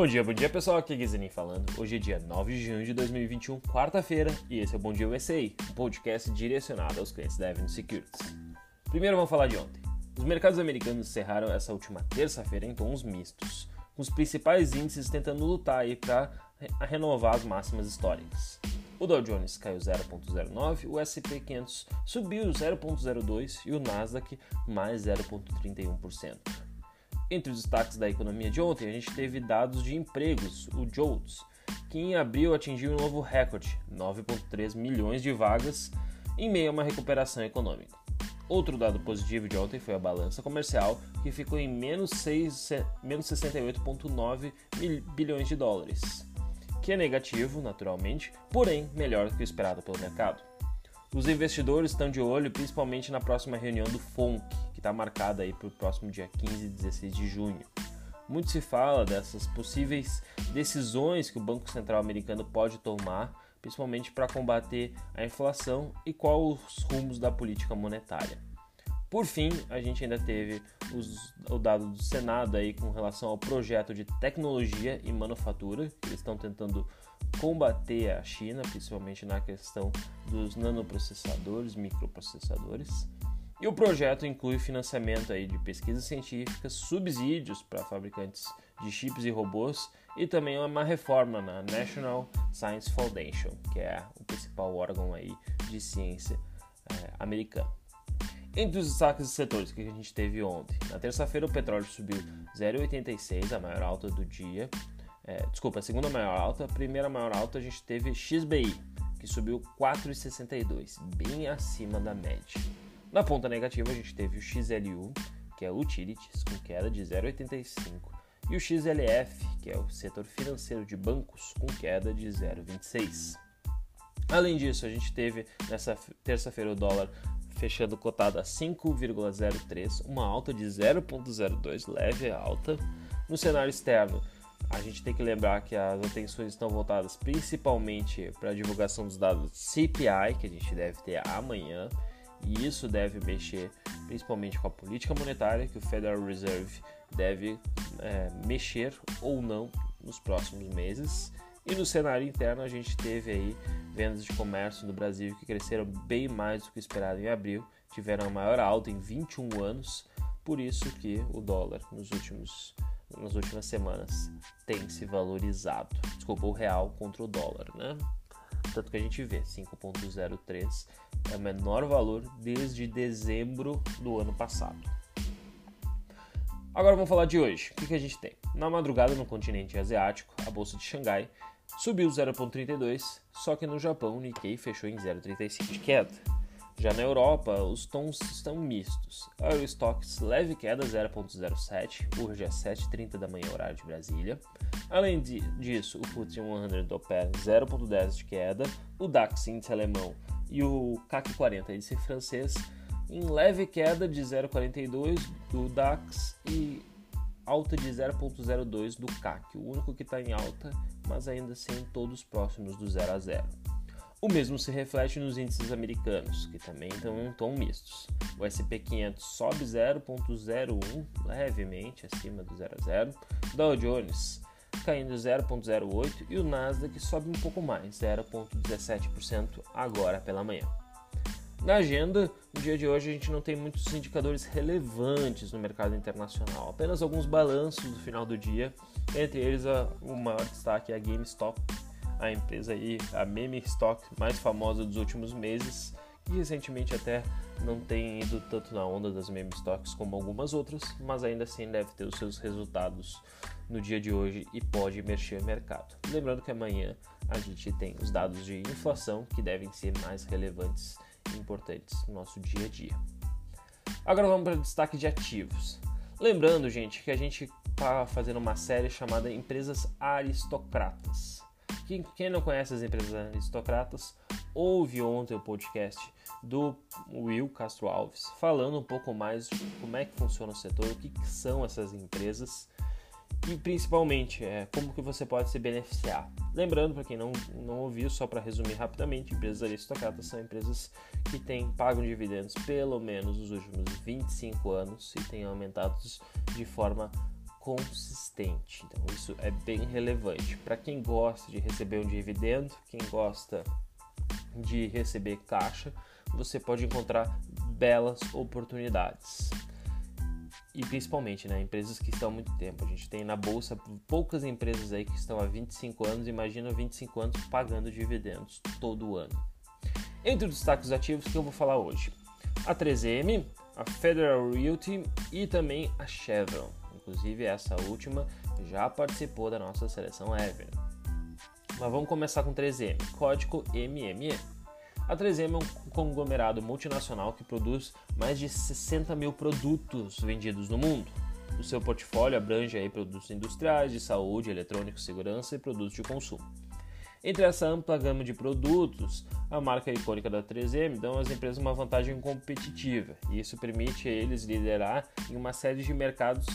Bom dia, bom dia pessoal, aqui é Guizanin falando. Hoje é dia 9 de junho de 2021, quarta-feira, e esse é o Bom Dia USA, um podcast direcionado aos clientes da Avenue Securities. Primeiro vamos falar de ontem. Os mercados americanos encerraram essa última terça-feira em tons mistos, com os principais índices tentando lutar para renovar as máximas históricas. O Dow Jones caiu 0,09, o S&P 500 subiu 0,02 e o Nasdaq mais 0,31%. Entre os destaques da economia de ontem, a gente teve dados de empregos, o JOLTS, que em abril atingiu um novo recorde, 9,3 milhões de vagas, em meio a uma recuperação econômica. Outro dado positivo de ontem foi a balança comercial, que ficou em menos, menos 68,9 bilhões de dólares, que é negativo, naturalmente, porém melhor do que o esperado pelo mercado. Os investidores estão de olho principalmente na próxima reunião do FONC, que está marcada aí para o próximo dia 15 e 16 de junho. Muito se fala dessas possíveis decisões que o Banco Central americano pode tomar, principalmente para combater a inflação e quais os rumos da política monetária. Por fim, a gente ainda teve os, o dado do Senado aí com relação ao projeto de tecnologia e manufatura, que eles estão tentando combater a China, principalmente na questão dos nanoprocessadores, microprocessadores. E o projeto inclui financiamento aí de pesquisas científicas, subsídios para fabricantes de chips e robôs e também uma reforma na National Science Foundation, que é o principal órgão aí de ciência é, americano. Entre os destaques dos setores que a gente teve ontem, na terça-feira o petróleo subiu 0,86, a maior alta do dia, é, desculpa, a segunda maior alta, a primeira maior alta a gente teve XBI, que subiu 4,62, bem acima da média. Na ponta negativa a gente teve o XLU, que é Utilities, com queda de 0,85, e o XLF, que é o setor financeiro de bancos, com queda de 0,26. Além disso, a gente teve nessa terça-feira o dólar fechando cotado a 5,03, uma alta de 0,02, leve alta. No cenário externo, a gente tem que lembrar que as atenções estão voltadas principalmente para a divulgação dos dados CPI, que a gente deve ter amanhã, e isso deve mexer principalmente com a política monetária, que o Federal Reserve deve é, mexer ou não nos próximos meses. E no cenário interno, a gente teve aí vendas de comércio no Brasil que cresceram bem mais do que esperado em abril, tiveram a maior alta em 21 anos, por isso que o dólar nos últimos nas últimas semanas tem se valorizado. Desculpa, o real contra o dólar, né? Tanto que a gente vê 5.03 é o menor valor desde dezembro do ano passado. Agora vamos falar de hoje. O que, que a gente tem? Na madrugada no continente asiático, a bolsa de Xangai subiu 0,32, só que no Japão o Nikkei fechou em 0,35 de queda. Já na Europa, os tons estão mistos. A Eurostox leve queda 0.07, hoje às 7h30 da manhã, horário de Brasília. Além de, disso, o FTSE 100 opera 0.10 de queda, o DAX índice alemão e o CAC 40 índice francês em leve queda de 0,42 do DAX e alta de 0,02 do CAC, o único que está em alta, mas ainda assim todos próximos do 0 a 0. O mesmo se reflete nos índices americanos, que também estão em tom mistos. O S&P 500 sobe 0,01, levemente acima do 0 a 0. Dow Jones caindo 0,08 e o Nasdaq sobe um pouco mais, 0,17% agora pela manhã. Na agenda, no dia de hoje a gente não tem muitos indicadores relevantes no mercado internacional, apenas alguns balanços do final do dia, entre eles o maior destaque é a GameStop, a empresa aí, a meme stock mais famosa dos últimos meses, e recentemente até não tem ido tanto na onda das meme stocks como algumas outras, mas ainda assim deve ter os seus resultados no dia de hoje e pode mexer o mercado. Lembrando que amanhã a gente tem os dados de inflação que devem ser mais relevantes e importantes no nosso dia a dia. Agora vamos para o destaque de ativos. Lembrando, gente, que a gente está fazendo uma série chamada Empresas Aristocratas. Quem, quem não conhece as empresas aristocratas, ouve ontem o podcast do Will Castro Alves, falando um pouco mais de como é que funciona o setor, o que, que são essas empresas e principalmente é, como que você pode se beneficiar. Lembrando, para quem não, não ouviu, só para resumir rapidamente, empresas aristocratas são empresas que têm pagam dividendos pelo menos nos últimos 25 anos e têm aumentados de forma consistente. Então, isso é bem relevante. Para quem gosta de receber um dividendo, quem gosta de receber caixa, você pode encontrar belas oportunidades. E principalmente, né, empresas que estão há muito tempo. A gente tem na bolsa poucas empresas aí que estão há 25 anos, imagina 25 anos pagando dividendos todo ano. Entre os destaques ativos que eu vou falar hoje, a 3M, a Federal Realty e também a Chevron. Inclusive essa última já participou da nossa seleção Ever. Mas vamos começar com 3M, código MME. A 3M é um conglomerado multinacional que produz mais de 60 mil produtos vendidos no mundo. O seu portfólio abrange aí produtos industriais, de saúde, eletrônicos, segurança e produtos de consumo. Entre essa ampla gama de produtos, a marca icônica da 3M dá às empresas uma vantagem competitiva, e isso permite a eles liderar em uma série de mercados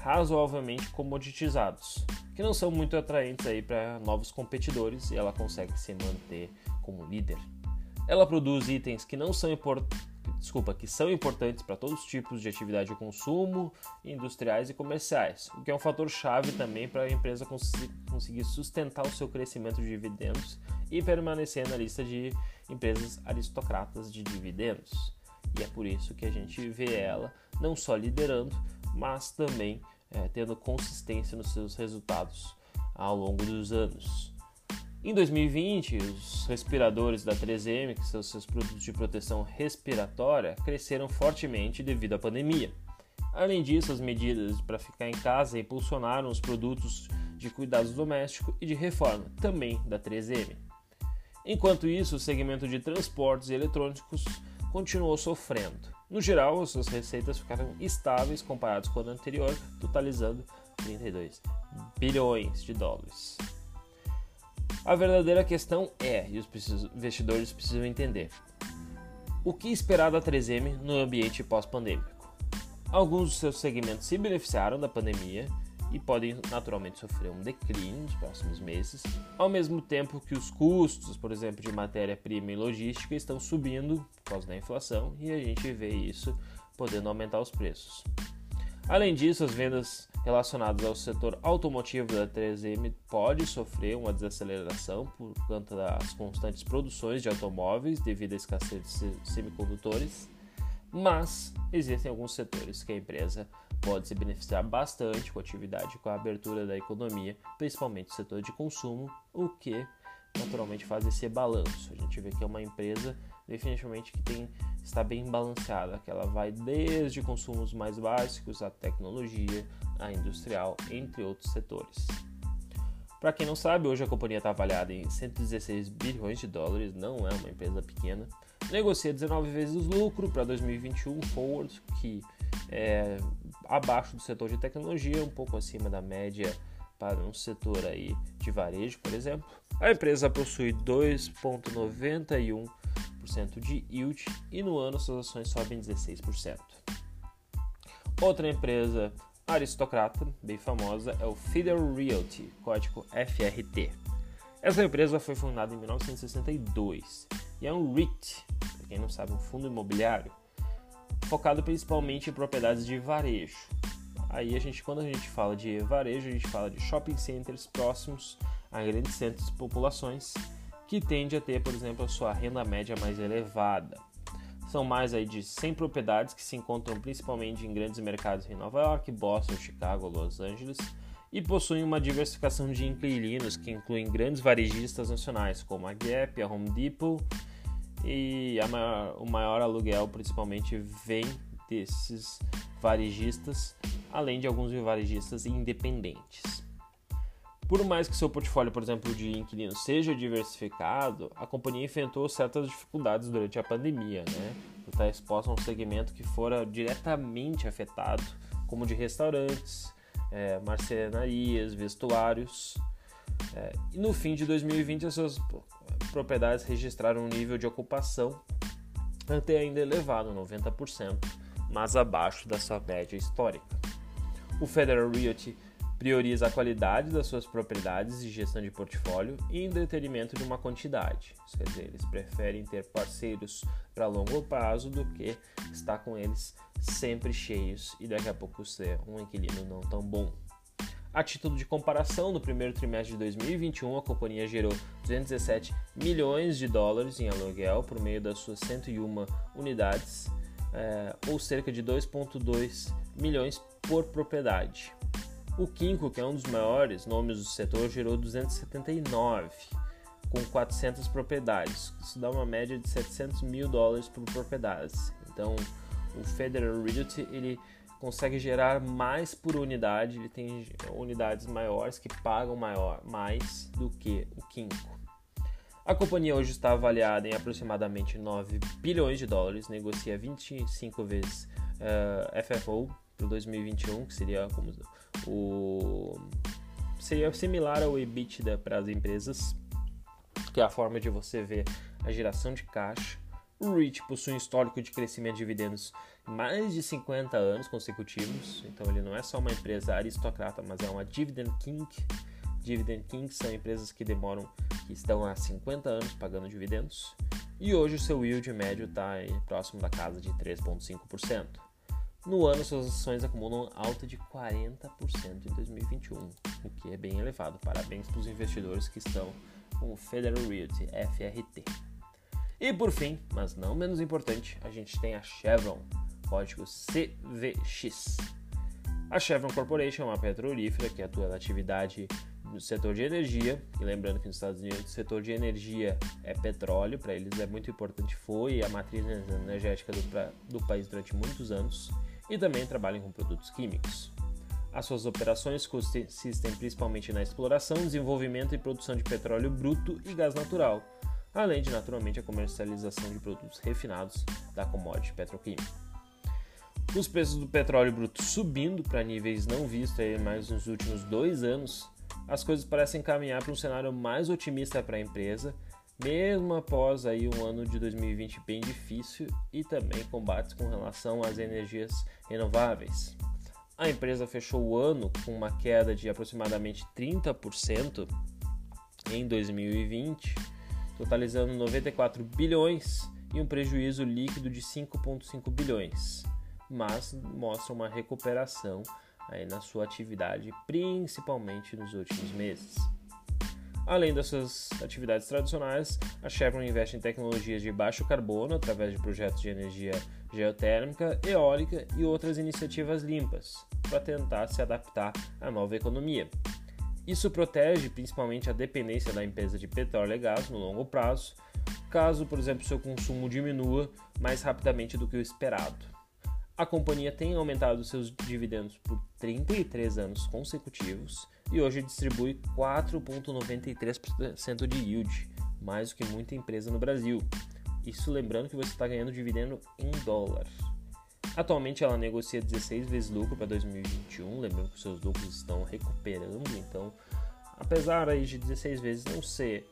razoavelmente comoditizados, que não são muito atraentes aí para novos competidores, e ela consegue se manter como líder. Ela produz itens que não são importantes desculpa, que são importantes para todos os tipos de atividade de consumo, industriais e comerciais, o que é um fator chave também para a empresa cons conseguir sustentar o seu crescimento de dividendos e permanecer na lista de empresas aristocratas de dividendos. E é por isso que a gente vê ela não só liderando, mas também é, tendo consistência nos seus resultados ao longo dos anos. Em 2020, os respiradores da 3M, que são seus produtos de proteção respiratória, cresceram fortemente devido à pandemia. Além disso, as medidas para ficar em casa impulsionaram os produtos de cuidados domésticos e de reforma, também da 3M. Enquanto isso, o segmento de transportes eletrônicos continuou sofrendo. No geral, as suas receitas ficaram estáveis comparadas com o ano anterior, totalizando 32 bilhões de dólares. A verdadeira questão é, e os investidores precisam entender, o que esperar da 3M no ambiente pós-pandêmico? Alguns dos seus segmentos se beneficiaram da pandemia e podem naturalmente sofrer um declínio nos próximos meses, ao mesmo tempo que os custos, por exemplo, de matéria-prima e logística estão subindo por causa da inflação e a gente vê isso podendo aumentar os preços. Além disso, as vendas relacionadas ao setor automotivo da 3M pode sofrer uma desaceleração por conta das constantes produções de automóveis devido à escassez de semicondutores, mas existem alguns setores que a empresa pode se beneficiar bastante com a atividade com a abertura da economia, principalmente o setor de consumo, o que naturalmente faz esse balanço. A gente vê que é uma empresa definitivamente que tem está bem balanceada, que ela vai desde consumos mais básicos à tecnologia, à industrial, entre outros setores. Para quem não sabe, hoje a companhia está avaliada em 116 bilhões de dólares, não é uma empresa pequena. Negocia 19 vezes o lucro para 2021 forward, que é abaixo do setor de tecnologia, um pouco acima da média para um setor aí de varejo, por exemplo. A empresa possui 2,91 de yield e no ano suas ações sobem 16%. Outra empresa aristocrata, bem famosa, é o Federal Realty, código FRT. Essa empresa foi fundada em 1962 e é um REIT, para quem não sabe, um fundo imobiliário, focado principalmente em propriedades de varejo. Aí a gente, quando a gente fala de varejo, a gente fala de shopping centers próximos a grandes centros de populações que tende a ter, por exemplo, a sua renda média mais elevada. São mais aí de 100 propriedades que se encontram principalmente em grandes mercados em Nova York, Boston, Chicago, Los Angeles e possuem uma diversificação de inquilinos que incluem grandes varejistas nacionais como a Gap, a Home Depot e maior, o maior aluguel principalmente vem desses varejistas, além de alguns varejistas independentes. Por mais que seu portfólio, por exemplo, de inquilinos seja diversificado, a companhia enfrentou certas dificuldades durante a pandemia, né? Estar exposta a um segmento que fora diretamente afetado, como de restaurantes, é, marcenarias, vestuários. É, e no fim de 2020, as suas propriedades registraram um nível de ocupação até ainda elevado, 90%, mas abaixo da sua média histórica. O Federal Realty prioriza a qualidade das suas propriedades e gestão de portfólio em detrimento de uma quantidade. Quer dizer, eles preferem ter parceiros para longo prazo do que estar com eles sempre cheios e daqui a pouco ser um inquilino não tão bom. A título de comparação, no primeiro trimestre de 2021, a companhia gerou 217 milhões de dólares em aluguel por meio das suas 101 unidades, é, ou cerca de 2,2 milhões por propriedade. O Kinko, que é um dos maiores nomes do setor, gerou 279, com 400 propriedades. Isso dá uma média de 700 mil dólares por propriedade. Então, o Federal Realty ele consegue gerar mais por unidade, ele tem unidades maiores que pagam maior, mais do que o Kinko. A companhia hoje está avaliada em aproximadamente 9 bilhões de dólares, negocia 25 vezes uh, FFO para 2021, que seria como o seria similar ao EBITDA para as empresas, que é a forma de você ver a geração de caixa. O REIT possui um histórico de crescimento de dividendos mais de 50 anos consecutivos, então ele não é só uma empresa aristocrata, mas é uma dividend king. Dividend kings são empresas que demoram, que estão há 50 anos pagando dividendos, e hoje o seu yield médio está próximo da casa de 3,5%. No ano, suas ações acumulam alta de 40% em 2021, o que é bem elevado. Parabéns para os investidores que estão com o Federal Realty, FRT. E por fim, mas não menos importante, a gente tem a Chevron, código CVX. A Chevron Corporation é uma petrolífera que atua na atividade no setor de energia, e lembrando que nos Estados Unidos o setor de energia é petróleo, para eles é muito importante, foi a matriz energética do, pra, do país durante muitos anos, e também trabalham com produtos químicos. As suas operações consistem principalmente na exploração, desenvolvimento e produção de petróleo bruto e gás natural, além de naturalmente a comercialização de produtos refinados da commodity petroquímica os preços do petróleo bruto subindo para níveis não vistos aí mais nos últimos dois anos, as coisas parecem caminhar para um cenário mais otimista para a empresa, mesmo após aí um ano de 2020 bem difícil e também combates com relação às energias renováveis. A empresa fechou o ano com uma queda de aproximadamente 30% em 2020, totalizando 94 bilhões e um prejuízo líquido de 5,5 bilhões mas mostra uma recuperação aí na sua atividade, principalmente nos últimos meses. Além das suas atividades tradicionais, a Chevron investe em tecnologias de baixo carbono através de projetos de energia geotérmica, eólica e outras iniciativas limpas, para tentar se adaptar à nova economia. Isso protege principalmente a dependência da empresa de petróleo e gás no longo prazo, caso, por exemplo, seu consumo diminua mais rapidamente do que o esperado. A companhia tem aumentado seus dividendos por 33 anos consecutivos e hoje distribui 4,93% de yield, mais do que muita empresa no Brasil. Isso lembrando que você está ganhando dividendo em dólar. Atualmente ela negocia 16 vezes lucro para 2021, lembrando que seus lucros estão recuperando, então apesar aí de 16 vezes não ser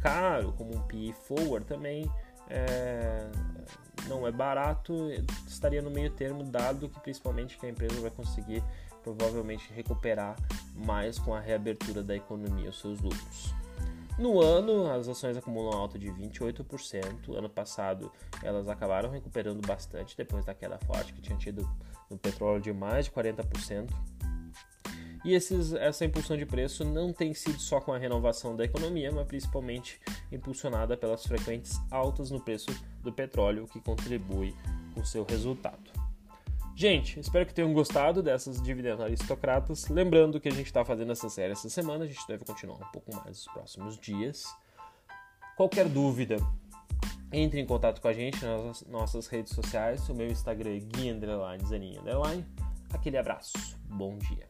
caro como um PE forward, também é, não é barato, estaria no meio termo, dado que principalmente que a empresa vai conseguir provavelmente recuperar mais com a reabertura da economia os seus lucros. No ano, as ações acumulam alta de 28%. Ano passado, elas acabaram recuperando bastante depois da queda forte que tinha tido no petróleo de mais de 40%. E esses, essa impulsão de preço não tem sido só com a renovação da economia, mas principalmente impulsionada pelas frequentes altas no preço do petróleo, que contribui com o seu resultado. Gente, espero que tenham gostado dessas dividendos aristocratas. Lembrando que a gente está fazendo essa série essa semana, a gente deve continuar um pouco mais nos próximos dias. Qualquer dúvida, entre em contato com a gente nas nossas redes sociais. O meu Instagram é gui__zaninha__. Aquele abraço, bom dia.